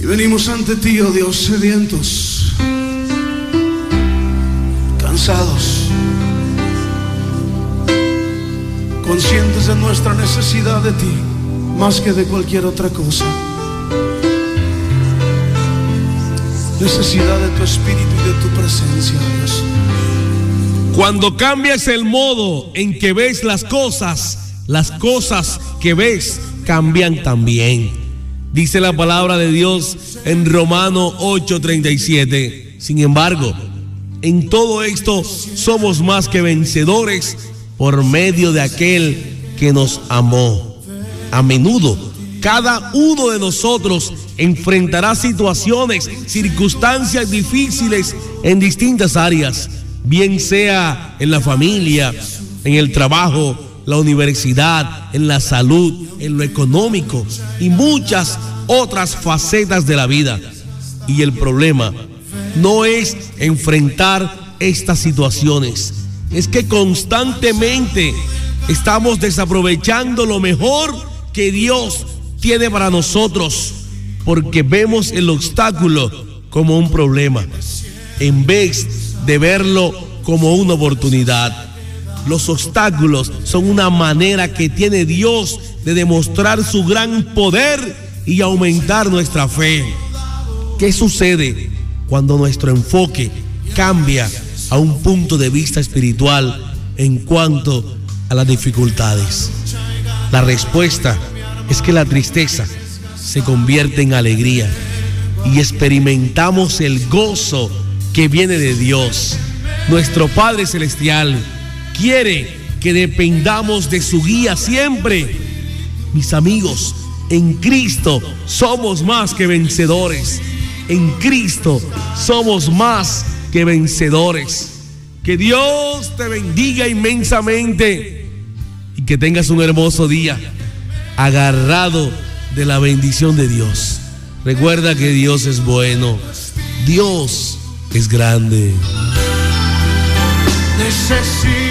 Y venimos ante ti, oh Dios, sedientos, cansados, conscientes de nuestra necesidad de ti, más que de cualquier otra cosa. Necesidad de tu espíritu y de tu presencia, Dios. Cuando cambias el modo en que ves las cosas, las cosas que ves cambian también. Dice la palabra de Dios en Romano 8:37. Sin embargo, en todo esto somos más que vencedores por medio de aquel que nos amó. A menudo, cada uno de nosotros enfrentará situaciones, circunstancias difíciles en distintas áreas, bien sea en la familia, en el trabajo, la universidad, en la salud, en lo económico y muchas otras facetas de la vida. Y el problema no es enfrentar estas situaciones, es que constantemente estamos desaprovechando lo mejor que Dios tiene para nosotros porque vemos el obstáculo como un problema en vez de verlo como una oportunidad. Los obstáculos son una manera que tiene Dios de demostrar su gran poder y aumentar nuestra fe. ¿Qué sucede cuando nuestro enfoque cambia a un punto de vista espiritual en cuanto a las dificultades? La respuesta es que la tristeza se convierte en alegría y experimentamos el gozo que viene de Dios. Nuestro Padre Celestial quiere que dependamos de su guía siempre. Mis amigos, en Cristo somos más que vencedores. En Cristo somos más que vencedores. Que Dios te bendiga inmensamente y que tengas un hermoso día agarrado de la bendición de Dios. Recuerda que Dios es bueno. Dios es grande. Necesito